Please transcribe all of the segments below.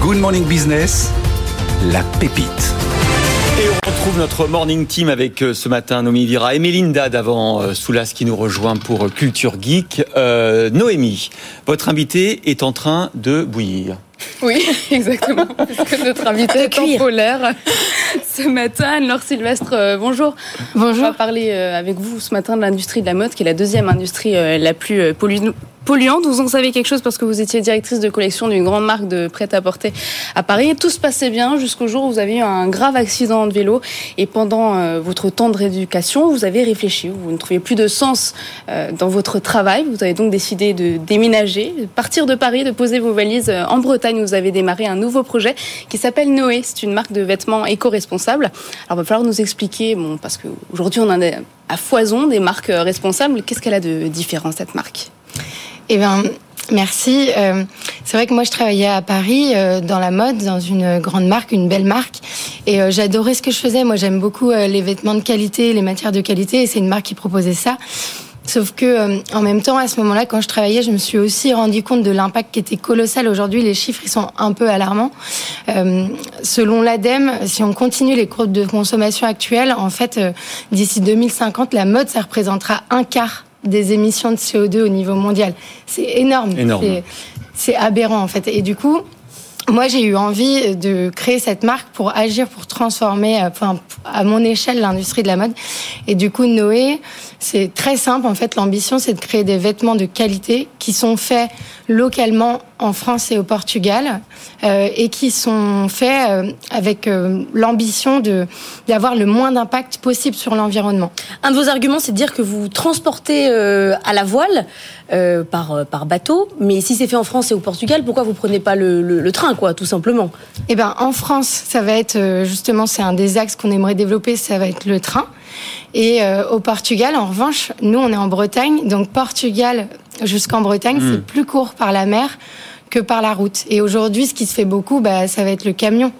Good Morning Business, la pépite. Et on retrouve notre morning team avec euh, ce matin Noémie Vira et Mélinda d'avant euh, Soulas qui nous rejoint pour euh, Culture Geek. Euh, Noémie, votre invité est en train de bouillir. Oui, exactement. Parce que notre invité est en polaire ce matin. Anne-Laure Sylvestre, bonjour. Bonjour. On va parler avec vous ce matin de l'industrie de la mode, qui est la deuxième industrie la plus pollu- polluante. Vous en savez quelque chose parce que vous étiez directrice de collection d'une grande marque de prêt-à-porter à Paris. Tout se passait bien jusqu'au jour où vous avez eu un grave accident de vélo. Et pendant euh, votre temps de rééducation, vous avez réfléchi. Vous ne trouviez plus de sens euh, dans votre travail. Vous avez donc décidé de déménager, de partir de Paris, de poser vos valises euh, en Bretagne. Vous avez démarré un nouveau projet qui s'appelle Noé. C'est une marque de vêtements éco-responsables. Alors, il va falloir nous expliquer, bon, parce qu'aujourd'hui, on a à foison des marques responsables. Qu'est-ce qu'elle a de différent, cette marque? Eh bien, merci. Euh, c'est vrai que moi, je travaillais à Paris euh, dans la mode, dans une grande marque, une belle marque, et euh, j'adorais ce que je faisais. Moi, j'aime beaucoup euh, les vêtements de qualité, les matières de qualité, et c'est une marque qui proposait ça. Sauf que, euh, en même temps, à ce moment-là, quand je travaillais, je me suis aussi rendu compte de l'impact qui était colossal. Aujourd'hui, les chiffres, ils sont un peu alarmants. Euh, selon l'ADEME, si on continue les courbes de consommation actuelles, en fait, d'ici 2050, la mode, ça représentera un quart des émissions de CO2 au niveau mondial. C'est énorme. Énorme. C'est- aberrant, en fait. Et du coup, moi, j'ai eu envie de créer cette marque pour agir, pour transformer, euh, enfin, à mon échelle, l'industrie de la mode. Et du coup, Noé, c'est très simple. En fait, l'ambition, c'est de créer des vêtements de qualité qui sont faits localement en France et au Portugal euh, et qui sont faits euh, avec euh, l'ambition de d'avoir le moins d'impact possible sur l'environnement. Un de vos arguments, c'est de dire que vous transportez à la voile par, par bateau, mais si c'est fait en France et au Portugal, pourquoi vous prenez pas le, le- le train, quoi, tout simplement? Eh ben, en France, ça va être justement, c'est un des axes qu'on aimerait développer, ça va être le train. Et au Portugal, en revanche, nous, on est en Bretagne, donc Portugal jusqu'en Bretagne, Mm. c'est plus court par la mer que par la route. Et aujourd'hui, ce qui se fait beaucoup, bah, ça va être le camion.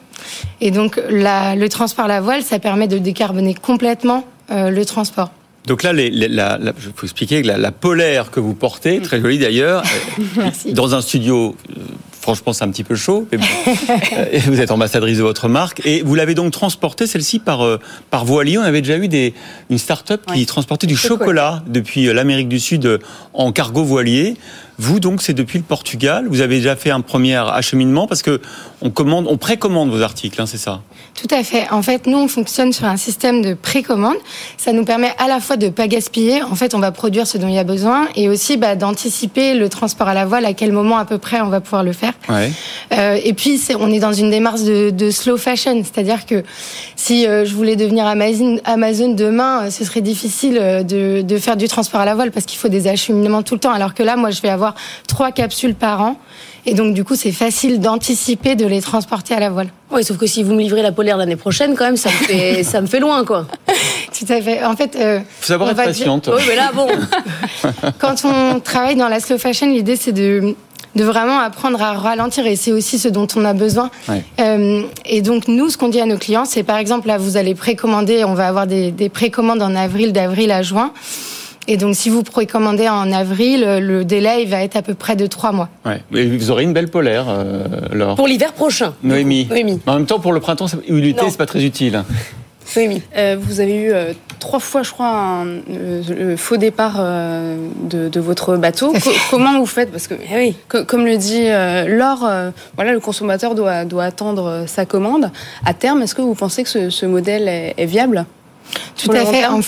Et donc, la, le transport à la voile, ça permet de décarboner complètement euh, le transport. Donc là, les, les- la, la- je faut expliquer que la, la polaire que vous portez, très jolie d'ailleurs, euh, dans un studio, euh, franchement, c'est un petit peu chaud. Mais bon. Euh, vous êtes ambassadrice de votre marque et vous l'avez donc transportée celle-ci par euh, par voilier. On avait déjà eu des une start-up qui Ouais. transportait du Chocolat. depuis euh, l'Amérique du Sud en cargo voilier. Vous donc, c'est depuis le Portugal. Vous avez déjà fait un premier acheminement parce que on commande, on précommande vos articles, hein, c'est ça? Tout à fait. En fait, nous, on fonctionne sur un système de précommande. Ça nous permet à la fois de pas gaspiller. En fait, on va produire ce dont il y a besoin et aussi bah, d'anticiper le transport à la voile, à quel moment à peu près on va pouvoir le faire. Ouais. Euh, et puis, on est dans une démarche de, de slow fashion, c'est-à-dire que si euh, je voulais devenir Amazon, Amazon demain, euh, ce serait difficile de, de faire du transport à la voile parce qu'il faut des acheminements tout le temps. Alors que là, moi, je vais avoir trois capsules par an. Et donc, du coup, c'est facile d'anticiper de les transporter à la voile. Oui, sauf que si vous me livrez la polaire l'année prochaine, quand même, ça me fait, ça me fait loin, quoi. Tout à fait. En fait, euh, Faut savoir On être dire- patiente. Oui, mais là, bon. quand on travaille dans la slow fashion, l'idée c'est de de vraiment apprendre à ralentir et c'est aussi ce dont on a besoin. Ouais. Euh, et donc nous, ce qu'on dit à nos clients, c'est par exemple là, vous allez précommander, on va avoir des, des précommandes en avril, d'avril à juin. Et donc si vous précommandez en avril, le délai il va être à peu près de trois mois. Ouais. Et vous aurez une belle polaire, euh, Laure. Pour l'hiver prochain. Noémie. Noémie. En même temps, pour le printemps ou l'été, Non. c'est pas très utile. Euh, Vous avez eu euh, trois fois, je crois, un euh, le faux départ de, de votre bateau. Co- comment vous faites? Parce que, Eh oui. co- comme le dit Laure, voilà, le consommateur doit, doit attendre sa commande. À terme, est-ce que vous pensez que ce, ce modèle est, est viable? Tout à fait. En-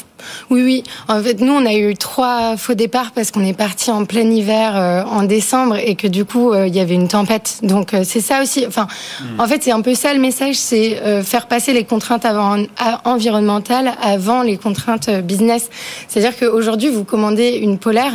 oui, oui. En fait, nous, on a eu trois faux départs parce qu'on est parti en plein hiver euh, en décembre et que du coup, euh, il y avait une tempête. Donc, euh, c'est ça aussi. Enfin, en fait, c'est un peu ça le message, c'est euh, faire passer les contraintes avant, à- environnementales avant les contraintes euh, business. C'est-à-dire qu'aujourd'hui, vous commandez une polaire.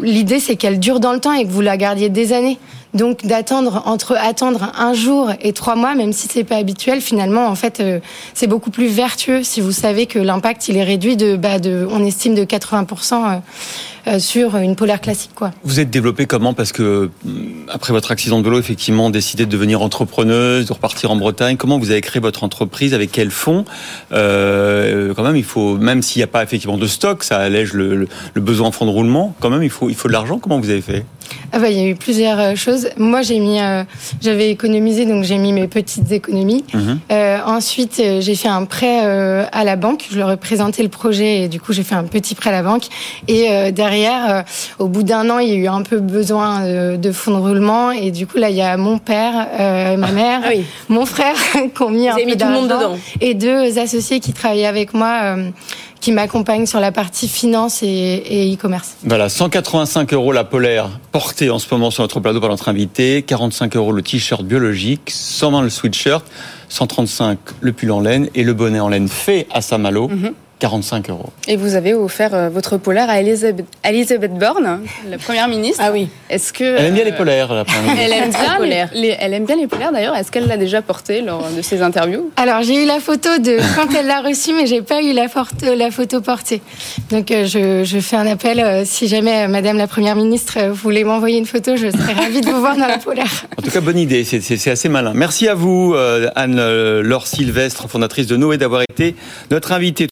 L'idée, c'est qu'elle dure dans le temps et que vous la gardiez des années. Donc d'attendre entre attendre un jour et trois mois, même si c'est pas habituel, finalement en fait euh, c'est beaucoup plus vertueux si vous savez que l'impact il est réduit de, bah, de on estime de 80% euh, sur une polaire classique. Quoi. Vous êtes développé comment Parce que après votre accident de vélo, effectivement, décidé de devenir entrepreneuse, de repartir en Bretagne. Comment vous avez créé votre entreprise Avec quels fonds euh, Quand même, il faut, même s'il n'y a pas effectivement de stock, ça allège le, le, le besoin en fonds de roulement. Quand même, il faut, il faut de l'argent. Comment vous avez fait ah bah, il y a eu plusieurs euh, choses. Moi, j'ai mis, euh, j'avais économisé, donc j'ai mis mes petites économies. Mhm. Euh, ensuite, euh, j'ai fait un prêt euh, à la banque. Je leur ai présenté le projet et du coup, j'ai fait un petit prêt à la banque. Et euh, derrière, euh, au bout d'un an, il y a eu un peu besoin euh, de fonds de roulement. Et du coup, là, il y a mon père, euh, ma mère, Ah oui. mon frère qui ont mis Vous un peu mis tout le monde dedans. Et deux associés qui travaillaient avec moi, euh, qui m'accompagnent sur la partie finance et et e-commerce. Voilà, 185 euros la polaire portée en ce moment sur notre plateau par notre invité, 45 euros le t-shirt biologique, 120 le sweatshirt, 135 le pull en laine et le bonnet en laine fait à Saint-Malo, 45 euros. Et vous avez offert euh, votre polaire à Elisabeth, Elisabeth Borne, la première ministre. Ah oui. Est-ce que Elle aime bien euh, les polaires, la première ministre. Elle aime bien les, les- elle aime bien les polaires d'ailleurs. Est-ce qu'elle l'a déjà porté lors de ses interviews? Alors j'ai eu la photo de quand elle l'a reçue, mais j'ai pas eu la, photo- la photo portée. Donc euh, je, je fais un appel euh, si jamais euh, Madame la Première ministre euh, voulait m'envoyer une photo, je serais ravie de vous voir dans la polaire. En tout cas, bonne idée, c'est- c'est c'est assez malin. Merci à vous, euh, Anne-Laure Sylvestre, fondatrice de Noé, d'avoir été notre invitée.